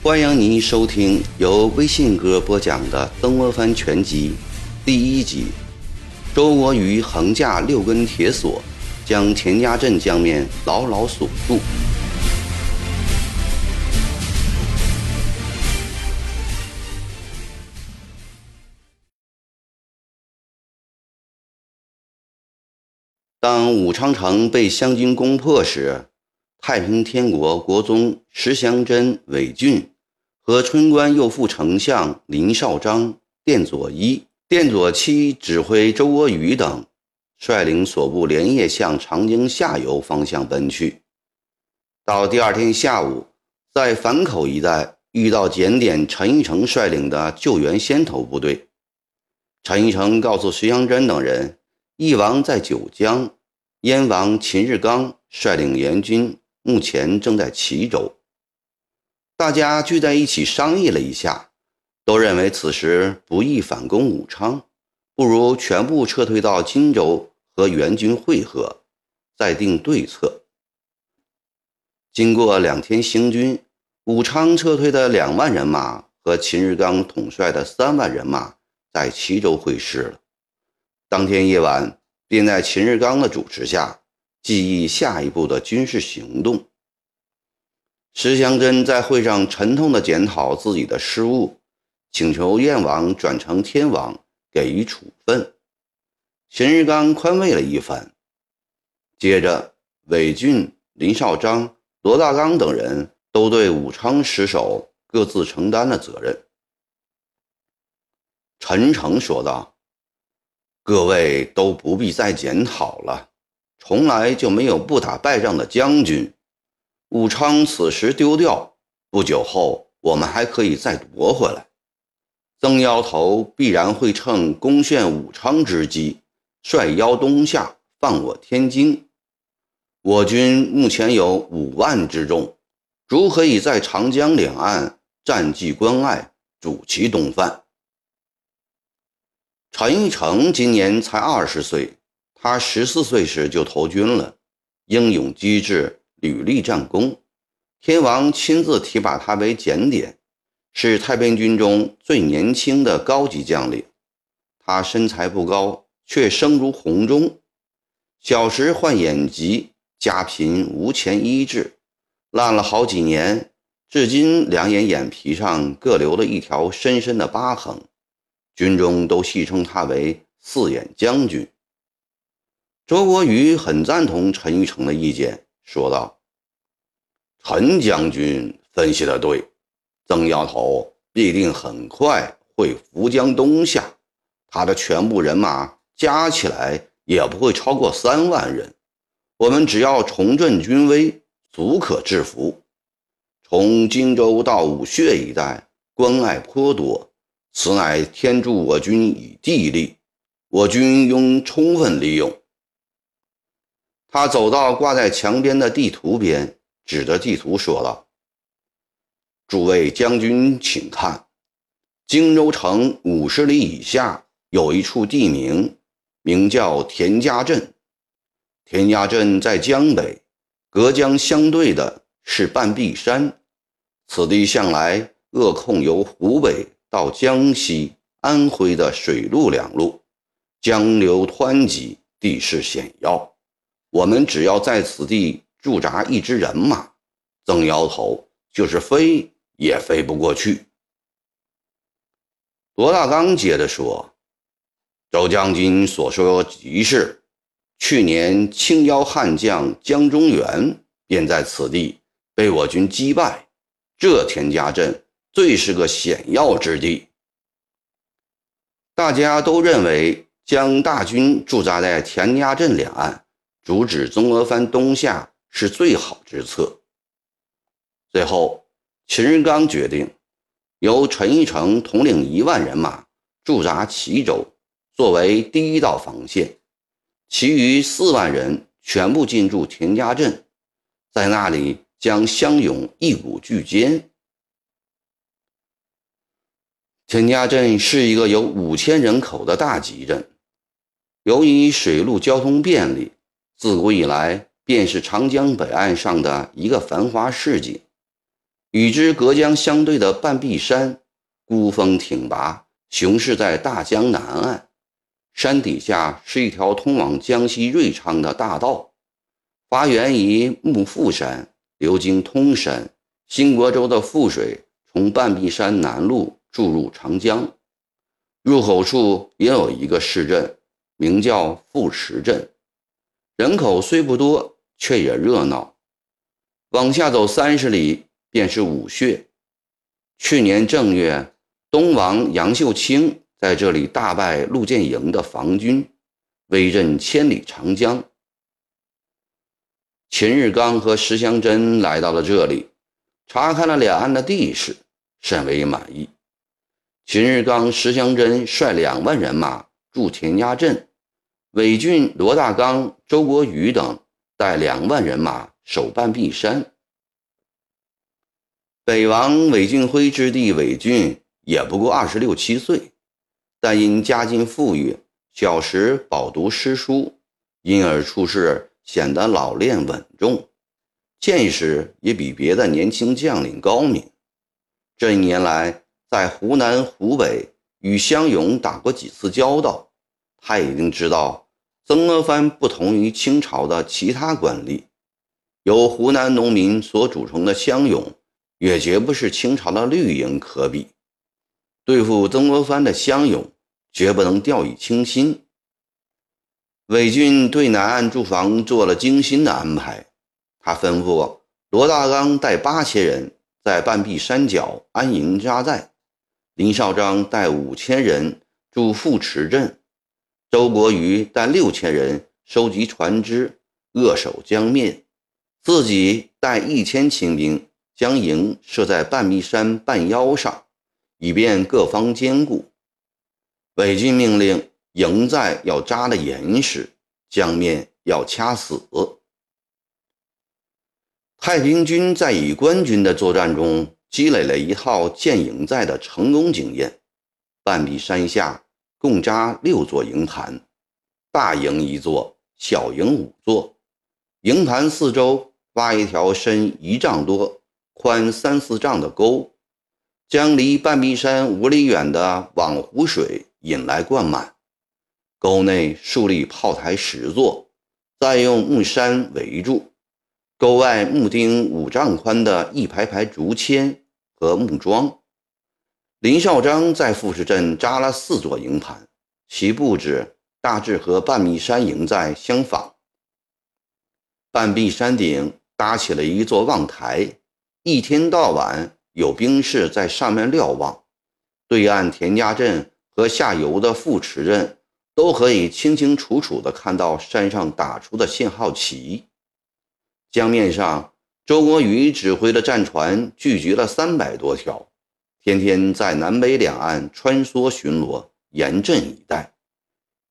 欢迎您收听由微信哥播讲的《曾国藩全集》第一集。周国瑜横架六根铁索，将钱家镇江面牢牢锁住。当武昌城被湘军攻破时，太平天国国宗石祥珍、韦俊。和春官右副丞相林绍章、殿左一、殿左七指挥周国瑜等，率领所部连夜向长江下游方向奔去。到第二天下午，在樊口一带遇到检点陈玉成率领的救援先头部队。陈玉成告诉石祥珍等人，翼王在九江，燕王秦日刚率领援军，目前正在齐州。大家聚在一起商议了一下，都认为此时不宜反攻武昌，不如全部撤退到荆州和援军会合，再定对策。经过两天行军，武昌撤退的两万人马和秦日刚统帅的三万人马在齐州会师了。当天夜晚，并在秦日刚的主持下，计议下一步的军事行动。石祥珍在会上沉痛地检讨自己的失误，请求燕王转成天王，给予处分。秦日刚宽慰了一番。接着，韦俊、林绍章、罗大刚等人都对武昌失守各自承担了责任。陈诚说道：“各位都不必再检讨了，从来就没有不打败仗的将军。”武昌此时丢掉，不久后我们还可以再夺回来。曾妖头必然会趁攻陷武昌之机，率妖东下，放我天津。我军目前有五万之众，如何以在长江两岸占据关隘，主其东犯？陈玉成今年才二十岁，他十四岁时就投军了，英勇机智。屡立战功，天王亲自提拔他为检点，是太平军中最年轻的高级将领。他身材不高，却声如洪钟。小时患眼疾，家贫无钱医治，烂了好几年，至今两眼眼皮上各留了一条深深的疤痕。军中都戏称他为“四眼将军”。周国瑜很赞同陈玉成的意见。说道：“陈将军分析的对，曾妖头必定很快会扶江东下，他的全部人马加起来也不会超过三万人。我们只要重振军威，足可制服。从荆州到武穴一带，关隘颇多，此乃天助我军以地利，我军应充分利用。”他走到挂在墙边的地图边，指着地图说道：“诸位将军，请看，荆州城五十里以下有一处地名，名叫田家镇。田家镇在江北，隔江相对的是半壁山。此地向来扼控由湖北到江西、安徽的水陆两路，江流湍急，地势险要。”我们只要在此地驻扎一支人马，曾摇头就是飞也飞不过去。罗大刚接着说：“周将军所说极是。去年青妖悍将江中元便在此地被我军击败。这田家镇最是个险要之地。大家都认为将大军驻扎在田家镇两岸。”阻止曾国藩东下是最好之策。最后，秦日刚决定由陈义成统领一万人马驻扎齐州，作为第一道防线，其余四万人全部进驻田家镇，在那里将湘勇一鼓俱歼。陈家镇是一个有五千人口的大集镇。由于水陆交通便利，自古以来便是长江北岸上的一个繁华市井。与之隔江相对的半壁山，孤峰挺拔，雄视在大江南岸。山底下是一条通往江西瑞昌的大道，发源于幕阜山，流经通山。新国州的富水从半壁山南麓注入长江，入口处也有一个市镇，名叫富池镇，人口虽不多，却也热闹。往下走三十里，便是武穴。去年正月，东王杨秀清在这里大败陆建营的防军，威震千里长江。秦日刚和石祥珍来到了这里。查看了两岸的地势，甚为满意。秦日刚、石祥珍率两万人马驻田家镇，韦俊、罗大刚、周国瑜等带两万人马守半壁山。北王韦俊辉之弟韦俊也不过二十六七岁，但因家境富裕，小时饱读诗书，因而处事显得老练稳重。见识也比别的年轻将领高明。这一年来，在湖南、湖北与湘勇打过几次交道，他已经知道曾国藩不同于清朝的其他官吏，由湖南农民所组成的湘勇，也绝不是清朝的绿营可比。对付曾国藩的湘勇，绝不能掉以轻心。伪军对南岸驻防做了精心的安排。他吩咐罗大刚带八千人在半壁山脚安营扎寨，林绍章带五千人驻富池镇，周伯瑜带六千人收集船只，扼守江面，自己带一千清兵将营设在半壁山半腰上，以便各方兼顾。伪军命令营寨要扎得严实，江面要掐死。太平军在与官军的作战中积累了一套建营寨的成功经验。半壁山下共扎六座营盘，大营一座，小营五座。营盘四周挖一条深一丈多、宽三四丈的沟，将离半壁山五里远的网湖水引来灌满。沟内竖立炮台十座，再用木山围住。沟外木钉五丈宽的一排排竹签和木桩。林绍章在富士镇扎了四座营盘，其布置大致和半壁山营寨相仿。半壁山顶搭起了一座望台，一天到晚有兵士在上面瞭望。对岸田家镇和下游的富池镇都可以清清楚楚地看到山上打出的信号旗。江面上，周国瑜指挥的战船聚集了三百多条，天天在南北两岸穿梭巡逻，严阵以待。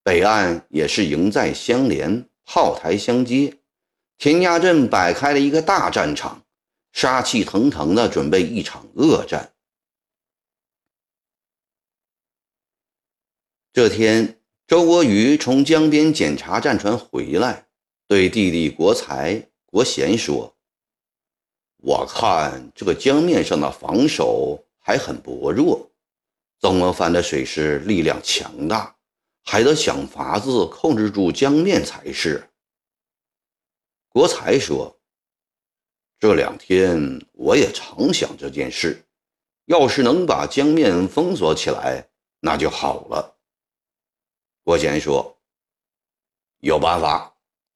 北岸也是营寨相连，炮台相接，田家镇摆开了一个大战场，杀气腾腾的准备一场恶战。这天，周国瑜从江边检查战船回来，对弟弟国才。国贤说：“我看这个江面上的防守还很薄弱，曾国藩的水师力量强大，还得想法子控制住江面才是。”国才说：“这两天我也常想这件事，要是能把江面封锁起来，那就好了。”国贤说：“有办法，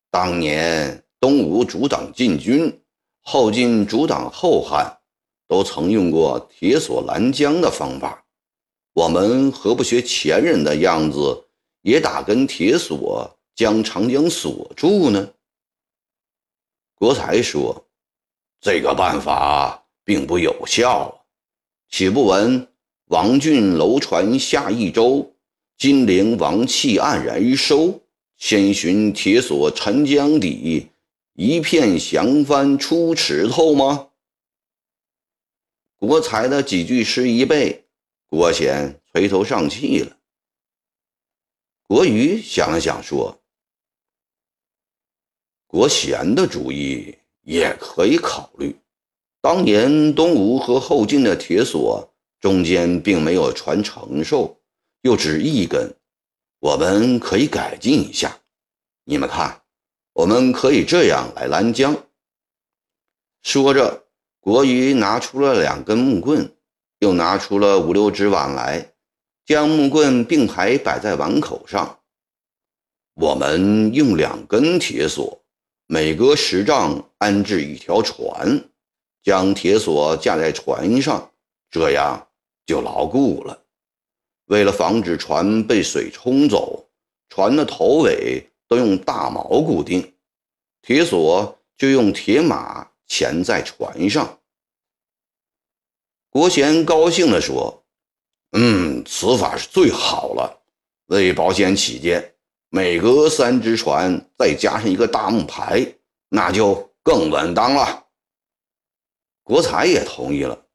当年。”东吴阻挡晋军，后晋阻挡后汉，都曾用过铁索拦江的方法。我们何不学前人的样子，也打根铁索将长江锁住呢？国才说：“这个办法并不有效。岂不闻王浚楼船下益州，金陵王气黯然收，先寻铁锁沉江底。”一片降帆出池头吗？国才的几句诗一背，国贤垂头丧气了。国瑜想了想说：“国贤的主意也可以考虑。当年东吴和后晋的铁索中间并没有传承授，又只一根，我们可以改进一下。你们看，我们可以这样来拦江。”说着，国瑜拿出了两根木棍，又拿出了五六只碗来。将木棍并排摆在碗口上，我们用两根铁索，每隔十丈安置一条船，将铁索架在船上，这样就牢固了。为了防止船被水冲走，船的头尾都用大锚固定，铁索就用铁马钳在船上。国贤高兴地说。嗯，此法是最好了。为保险起见，每隔三只船再加上一个大木牌，那就更稳当了。国才也同意了，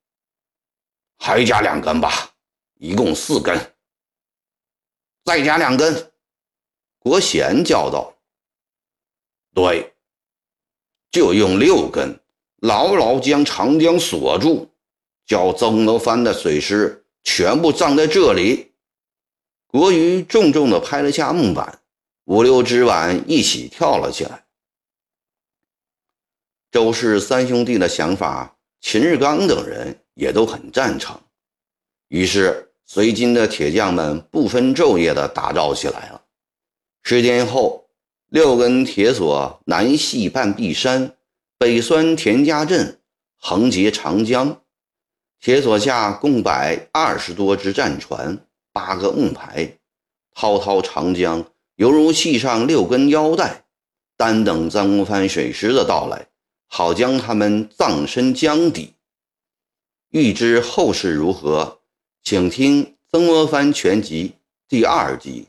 还加两根吧，一共四根。再加两根，国贤叫道：“对，就用六根，牢牢将长江锁住，叫曾国藩的水师。”全部葬在这里。国瑜重重地拍了下木板，五六只碗一起跳了起来。周氏三兄弟的想法，秦日刚等人也都很赞成。于是，随军的铁匠们不分昼夜地打造起来了。十天后，六根铁索南系半壁山，北拴田家镇，横截长江。铁索下共摆二十多只战船，八个木牌，滔滔长江犹如系上六根腰带，单等曾国藩水师的到来，好将他们葬身江底。欲知后事如何，请听《曾国藩全集》第二集。